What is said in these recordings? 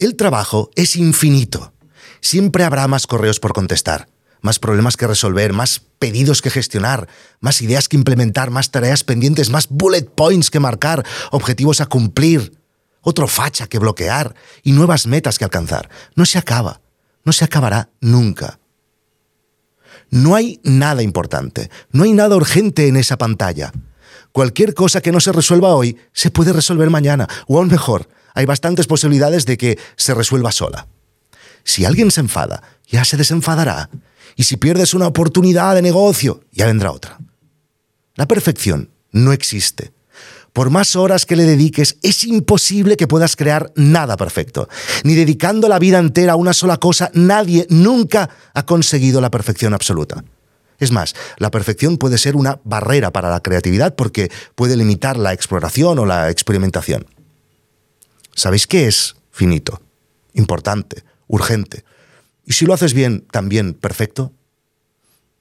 El trabajo es infinito. Siempre habrá más correos por contestar, más problemas que resolver, más pedidos que gestionar, más ideas que implementar, más tareas pendientes, más bullet points que marcar, objetivos a cumplir, otro facha que bloquear y nuevas metas que alcanzar. No se acaba, no se acabará nunca. No hay nada importante, no hay nada urgente en esa pantalla. Cualquier cosa que no se resuelva hoy se puede resolver mañana, o aún mejor, hay bastantes posibilidades de que se resuelva sola. Si alguien se enfada, ya se desenfadará. Y si pierdes una oportunidad de negocio, ya vendrá otra. La perfección no existe. Por más horas que le dediques, es imposible que puedas crear nada perfecto. Ni dedicando la vida entera a una sola cosa, nadie nunca ha conseguido la perfección absoluta. Es más, la perfección puede ser una barrera para la creatividad porque puede limitar la exploración o la experimentación. ¿Sabéis qué es finito? Importante, urgente. Y si lo haces bien, también perfecto.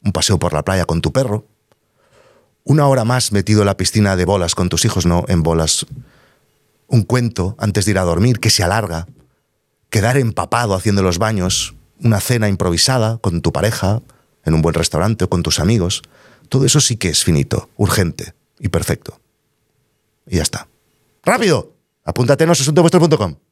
Un paseo por la playa con tu perro, una hora más metido en la piscina de bolas con tus hijos, no en bolas. Un cuento antes de ir a dormir que se alarga. Quedar empapado haciendo los baños. Una cena improvisada con tu pareja, en un buen restaurante o con tus amigos. Todo eso sí que es finito, urgente y perfecto. Y ya está. ¡Rápido! Apúntate en nosasuntovuestro.com.